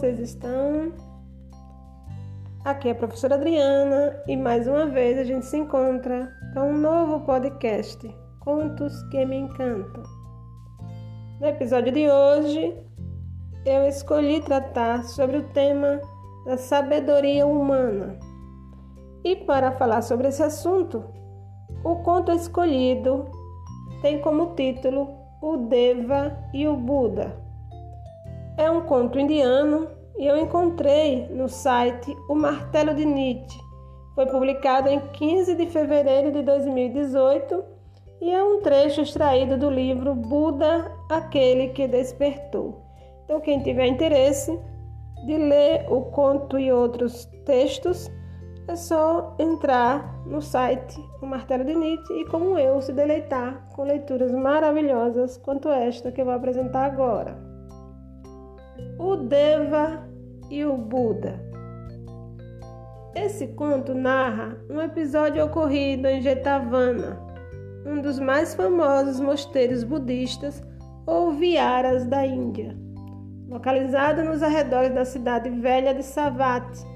vocês estão? Aqui é a professora Adriana e mais uma vez a gente se encontra para um novo podcast, Contos que me encantam. No episódio de hoje, eu escolhi tratar sobre o tema da sabedoria humana. E para falar sobre esse assunto, o conto escolhido tem como título O Deva e o Buda. É um conto indiano e eu encontrei no site O Martelo de Nietzsche. Foi publicado em 15 de fevereiro de 2018 e é um trecho extraído do livro Buda, aquele que despertou. Então, quem tiver interesse de ler o conto e outros textos, é só entrar no site O Martelo de Nietzsche e, como eu, se deleitar com leituras maravilhosas quanto esta que eu vou apresentar agora. O Deva e o Buda. Esse conto narra um episódio ocorrido em Jetavana, um dos mais famosos mosteiros budistas ou viaras da Índia, localizado nos arredores da cidade velha de Savatthi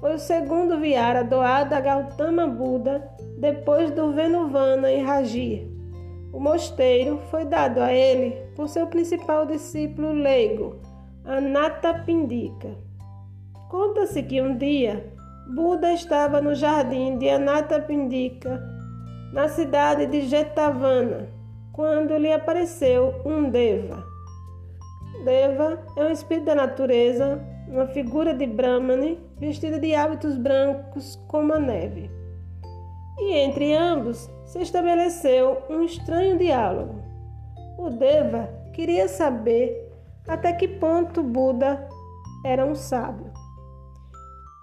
foi o segundo Viara doado a Gautama Buda depois do Venuvana e Raji. O mosteiro foi dado a ele por seu principal discípulo leigo, Anathapindika. Conta-se que um dia Buda estava no jardim de Anathapindika, na cidade de Jetavana, quando lhe apareceu um Deva. Deva é um espírito da natureza uma figura de Brahmani vestida de hábitos brancos como a neve. E entre ambos se estabeleceu um estranho diálogo. O Deva queria saber até que ponto Buda era um sábio.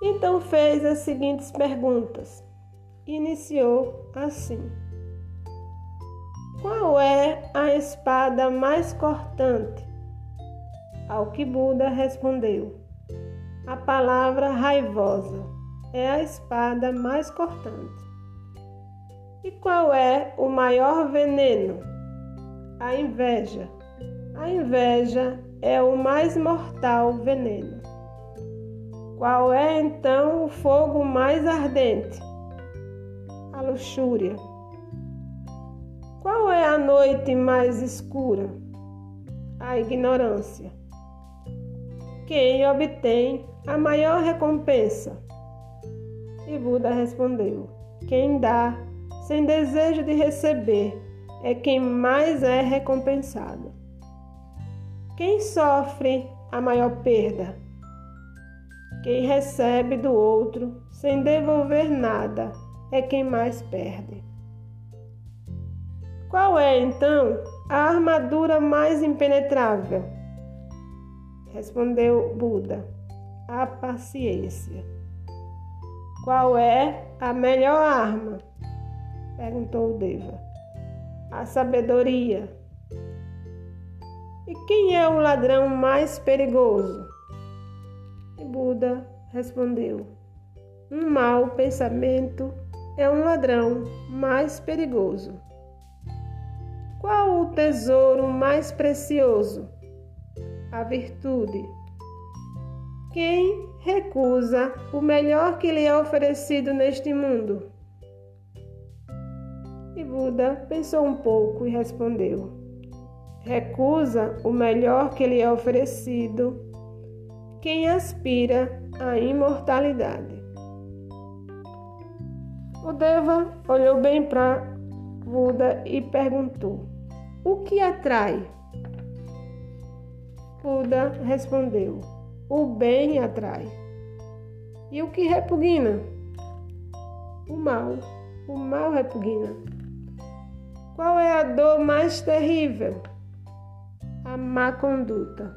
Então fez as seguintes perguntas. Iniciou assim: Qual é a espada mais cortante? Ao que Buda respondeu: a palavra raivosa é a espada mais cortante. E qual é o maior veneno? A inveja. A inveja é o mais mortal veneno. Qual é então o fogo mais ardente? A luxúria. Qual é a noite mais escura? A ignorância. Quem obtém a maior recompensa? E Buda respondeu: Quem dá sem desejo de receber é quem mais é recompensado. Quem sofre a maior perda? Quem recebe do outro sem devolver nada é quem mais perde. Qual é então a armadura mais impenetrável? Respondeu Buda a paciência. Qual é a melhor arma? perguntou Deva. A sabedoria. E quem é o ladrão mais perigoso? E Buda respondeu: Um mau pensamento é um ladrão mais perigoso. Qual o tesouro mais precioso? A virtude. Quem recusa o melhor que lhe é oferecido neste mundo? E Buda pensou um pouco e respondeu: Recusa o melhor que lhe é oferecido quem aspira à imortalidade. O Deva olhou bem para Buda e perguntou: O que atrai? Buda respondeu: o bem atrai. E o que repugna? O mal. O mal repugna. Qual é a dor mais terrível? A má conduta.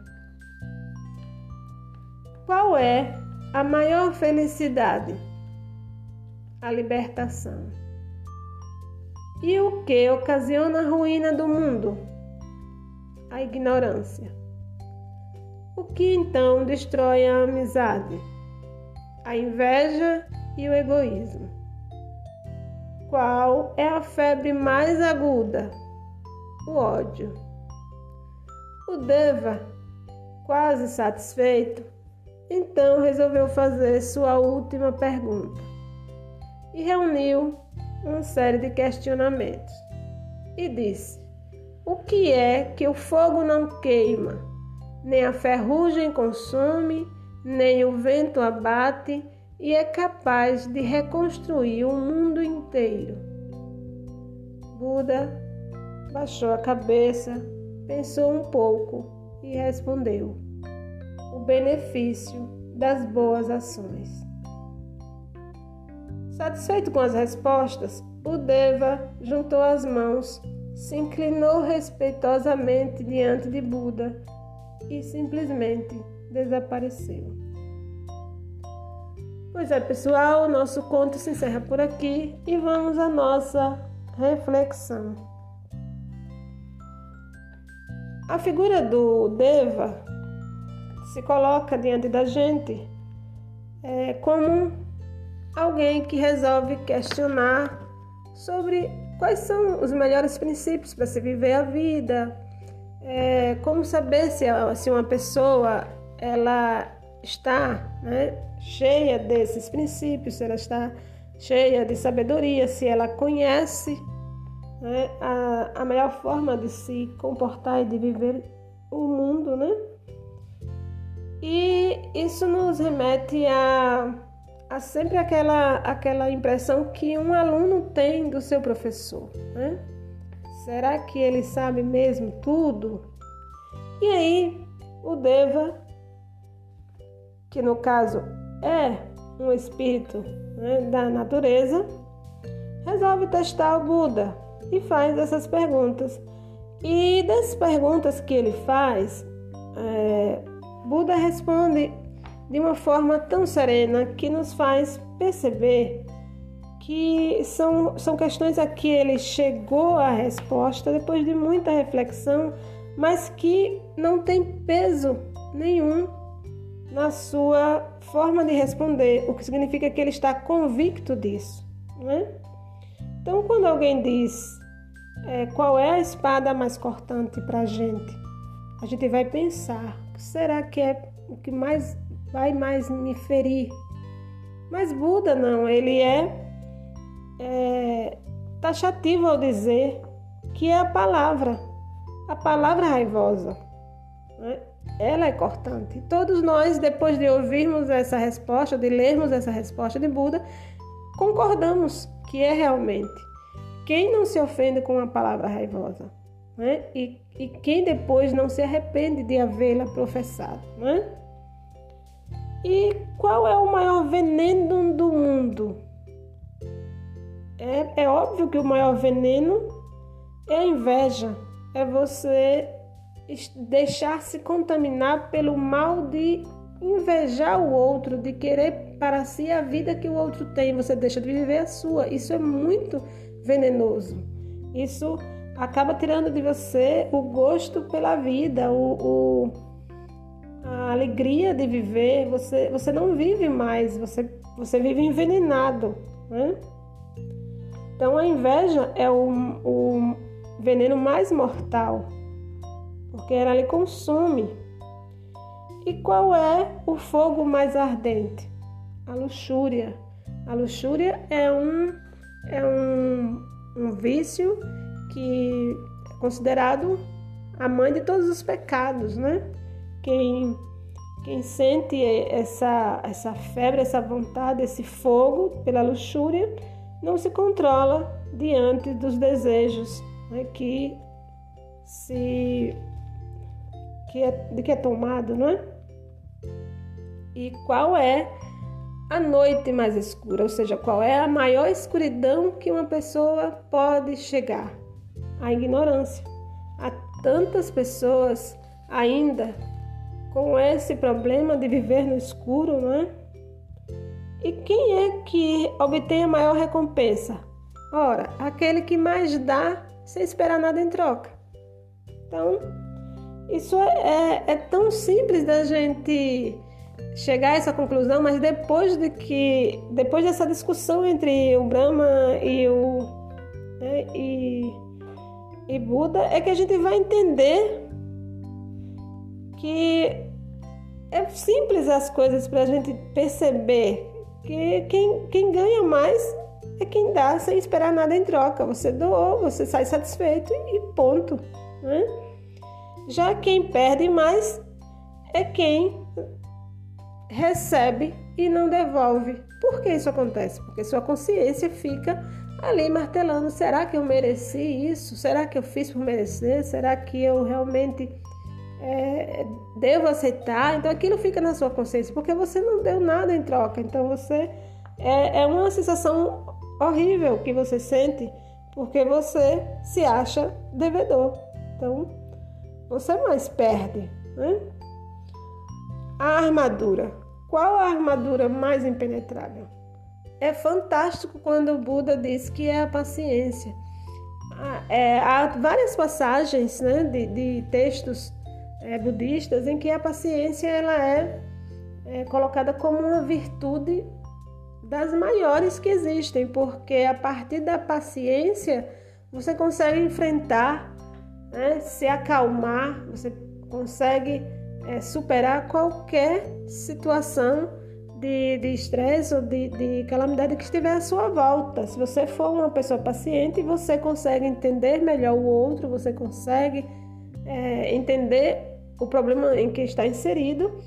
Qual é a maior felicidade? A libertação. E o que ocasiona a ruína do mundo? A ignorância. O que então destrói a amizade? A inveja e o egoísmo. Qual é a febre mais aguda? O ódio. O Deva, quase satisfeito, então resolveu fazer sua última pergunta e reuniu uma série de questionamentos e disse: O que é que o fogo não queima, nem a ferrugem consome, nem o vento abate e é capaz de reconstruir o mundo inteiro? Buda baixou a cabeça, pensou um pouco e respondeu: O benefício das boas ações. Satisfeito com as respostas, o Deva juntou as mãos, se inclinou respeitosamente diante de Buda e simplesmente desapareceu. Pois é, pessoal, nosso conto se encerra por aqui e vamos à nossa reflexão. A figura do Deva se coloca diante da gente é, como alguém que resolve questionar sobre quais são os melhores princípios para se viver a vida, é, como saber se, se uma pessoa ela está né, cheia desses princípios, se ela está cheia de sabedoria, se ela conhece né, a, a melhor forma de se comportar e de viver o mundo, né? E isso nos remete a há sempre aquela, aquela impressão que um aluno tem do seu professor. Né? Será que ele sabe mesmo tudo? E aí, o Deva, que no caso é um espírito né, da natureza, resolve testar o Buda e faz essas perguntas. E das perguntas que ele faz, é, Buda responde de uma forma tão serena que nos faz perceber que são, são questões a que ele chegou à resposta depois de muita reflexão, mas que não tem peso nenhum na sua forma de responder, o que significa que ele está convicto disso. Né? Então, quando alguém diz é, qual é a espada mais cortante para a gente, a gente vai pensar: será que é o que mais vai mais me ferir. Mas Buda não, ele é, é taxativo ao dizer que é a palavra, a palavra raivosa. Né? Ela é cortante. Todos nós, depois de ouvirmos essa resposta, de lermos essa resposta de Buda, concordamos que é realmente. Quem não se ofende com a palavra raivosa? Né? E, e quem depois não se arrepende de havê-la professado? Né? E qual é o maior veneno do mundo? É, é óbvio que o maior veneno é a inveja, é você deixar-se contaminar pelo mal de invejar o outro, de querer para si a vida que o outro tem, você deixa de viver a sua. Isso é muito venenoso. Isso acaba tirando de você o gosto pela vida, o, o a alegria de viver, você, você não vive mais, você, você vive envenenado. Né? Então a inveja é o, o veneno mais mortal, porque ela lhe consome. E qual é o fogo mais ardente? A luxúria. A luxúria é um, é um, um vício que é considerado a mãe de todos os pecados, né? Quem, quem sente essa, essa febre, essa vontade, esse fogo pela luxúria, não se controla diante dos desejos né, que se que é, de que é tomado, não é? E qual é a noite mais escura, ou seja, qual é a maior escuridão que uma pessoa pode chegar? A ignorância. Há tantas pessoas ainda com esse problema de viver no escuro, não é? E quem é que obtém a maior recompensa? Ora, aquele que mais dá sem esperar nada em troca. Então, isso é, é, é tão simples da gente chegar a essa conclusão, mas depois de que, depois dessa discussão entre o Brahma e o né, e, e Buda, é que a gente vai entender que é simples as coisas para a gente perceber que quem, quem ganha mais é quem dá sem esperar nada em troca. Você doou, você sai satisfeito e ponto. Né? Já quem perde mais é quem recebe e não devolve. Por que isso acontece? Porque sua consciência fica ali martelando: será que eu mereci isso? Será que eu fiz por merecer? Será que eu realmente é, devo aceitar? Então aquilo fica na sua consciência, porque você não deu nada em troca. Então você é, é uma sensação horrível que você sente, porque você se acha devedor. Então você mais perde, né? A armadura. Qual a armadura mais impenetrável? É fantástico quando o Buda diz que é a paciência. Ah, é, há várias passagens né, de, de textos é, budistas em que a paciência ela é, é colocada como uma virtude das maiores que existem, porque a partir da paciência você consegue enfrentar, né, se acalmar, você consegue é, superar qualquer situação de estresse ou de, de calamidade que estiver à sua volta. Se você for uma pessoa paciente, você consegue entender melhor o outro, você consegue é, entender o problema em que está inserido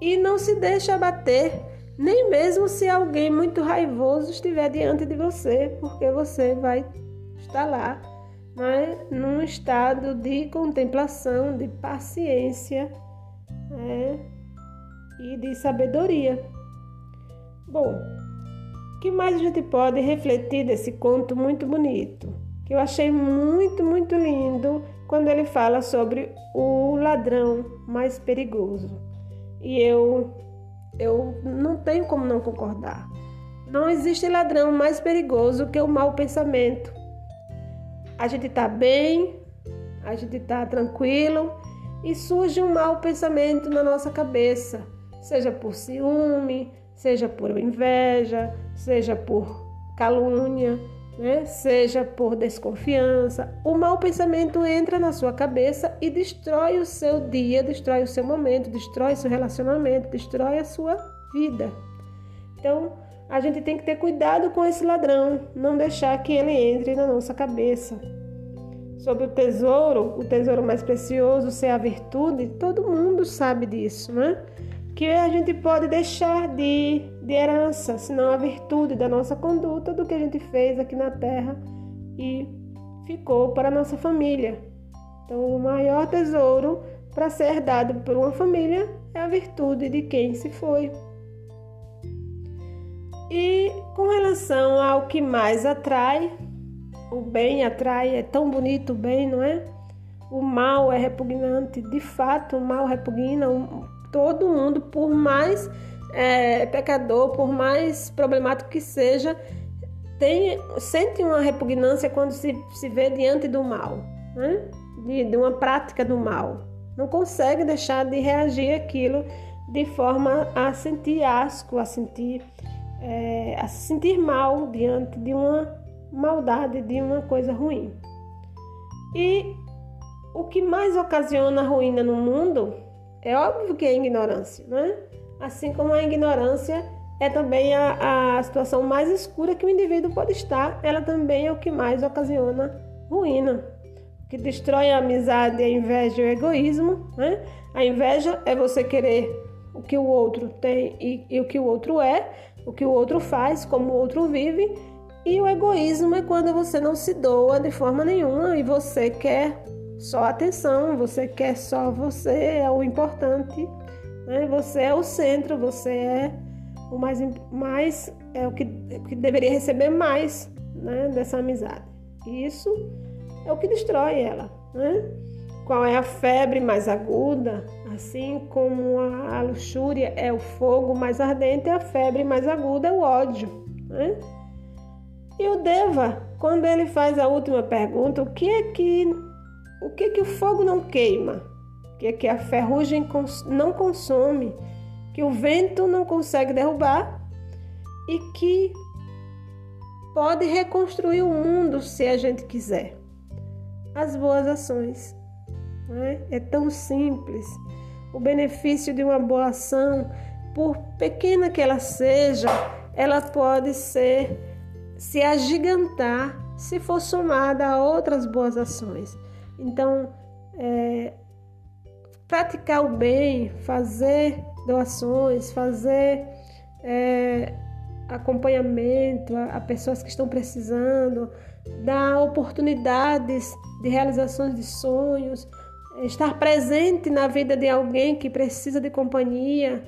e não se deixa abater, nem mesmo se alguém muito raivoso estiver diante de você, porque você vai estar lá, né, num estado de contemplação, de paciência é, e de sabedoria. Bom, o que mais a gente pode refletir desse conto muito bonito? Que eu achei muito, muito lindo quando ele fala sobre o ladrão mais perigoso. E eu, eu não tenho como não concordar. Não existe ladrão mais perigoso que o mau pensamento. A gente está bem, a gente está tranquilo e surge um mau pensamento na nossa cabeça, seja por ciúme, seja por inveja, seja por calúnia, né? seja por desconfiança. O mau pensamento entra na sua cabeça e destrói o seu dia, destrói o seu momento, destrói seu relacionamento, destrói a sua vida. Então, a gente tem que ter cuidado com esse ladrão, não deixar que ele entre na nossa cabeça. Sobre o tesouro, o tesouro mais precioso ser a virtude, todo mundo sabe disso, né? que a gente pode deixar de, de herança, senão a virtude da nossa conduta, do que a gente fez aqui na Terra e ficou para a nossa família. Então, o maior tesouro para ser dado por uma família é a virtude de quem se foi. E com relação ao que mais atrai, o bem atrai, é tão bonito o bem, não é? O mal é repugnante, de fato, o mal repugna, todo mundo, por mais é, pecador, por mais problemático que seja, tem, sente uma repugnância quando se, se vê diante do mal, né? de, de uma prática do mal. Não consegue deixar de reagir aquilo de forma a sentir asco, a sentir, é, a se sentir mal diante de uma maldade, de uma coisa ruim. E o que mais ocasiona ruína no mundo é óbvio que é ignorância, né? Assim como a ignorância é também a, a situação mais escura que o indivíduo pode estar, ela também é o que mais ocasiona ruína, que destrói a amizade, a inveja e o egoísmo. Né? A inveja é você querer o que o outro tem e, e o que o outro é, o que o outro faz, como o outro vive. E o egoísmo é quando você não se doa de forma nenhuma e você quer só atenção, você quer só você é o importante, né? Você é o centro, você é o mais, mais é o que, que deveria receber mais né, dessa amizade. E isso é o que destrói ela, né? Qual é a febre mais aguda? Assim como a, a luxúria é o fogo mais ardente, a febre mais aguda é o ódio, né? E o Deva, quando ele faz a última pergunta, o que é que o que que o fogo não queima? O que que a ferrugem não consome? Que o vento não consegue derrubar e que pode reconstruir o mundo se a gente quiser. As boas ações. É? é tão simples. o benefício de uma boa ação, por pequena que ela seja, ela pode ser se agigantar se for somada a outras boas ações. Então, é, praticar o bem, fazer doações, fazer é, acompanhamento a, a, pessoas que estão precisando, dar oportunidades de realizações de sonhos, estar presente na vida de alguém que precisa de companhia,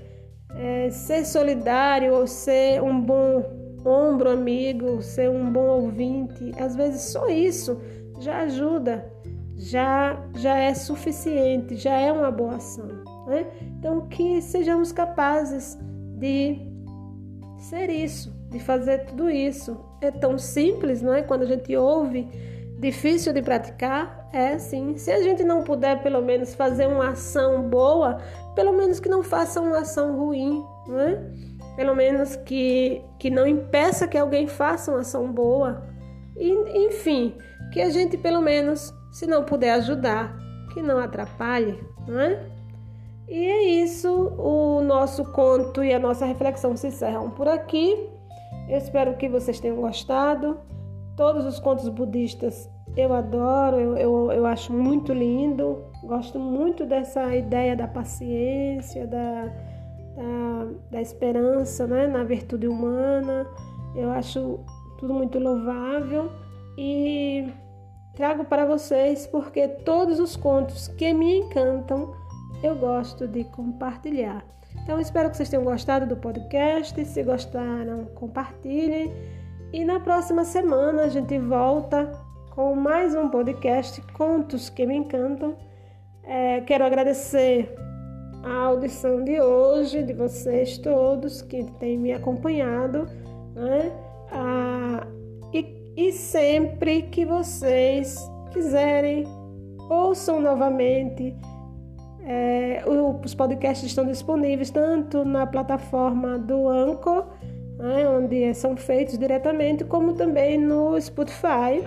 é, ser solidário ou ser um bom ombro amigo, ser um bom ouvinte. Às vezes só isso já ajuda, já, já é suficiente, já é uma boa ação. Né? Então, que sejamos capazes de ser isso, de fazer tudo isso. É tão simples, não é? Quando a gente ouve, difícil de praticar, é sim. Se a gente não puder, pelo menos, fazer uma ação boa, pelo menos que não faça uma ação ruim, não é? Pelo menos que, que não impeça que alguém faça uma ação boa. E, enfim, que a gente, pelo menos, se não puder ajudar, que não atrapalhe, não é? E é isso, o nosso conto e a nossa reflexão se encerram por aqui. Eu espero que vocês tenham gostado. Todos os contos budistas eu adoro, eu, eu, eu acho muito lindo. Gosto muito dessa ideia da paciência, da, da, da esperança né? na virtude humana. Eu acho tudo muito louvável e trago para vocês porque todos os contos que me encantam eu gosto de compartilhar. Então, espero que vocês tenham gostado do podcast. Se gostaram, compartilhem. E na próxima semana a gente volta com mais um podcast Contos que Me Encantam. É, quero agradecer a audição de hoje, de vocês todos que têm me acompanhado. Né? Ah, e, e sempre que vocês quiserem, ouçam novamente é, os podcasts estão disponíveis tanto na plataforma do Anchor, né, onde são feitos diretamente, como também no Spotify.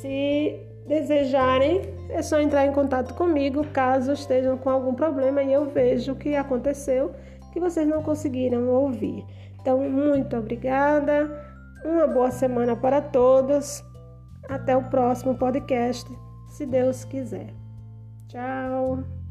Se desejarem, é só entrar em contato comigo caso estejam com algum problema e eu vejo o que aconteceu que vocês não conseguiram ouvir. Então, muito obrigada, uma boa semana para todos. Até o próximo podcast, se Deus quiser. Tchau!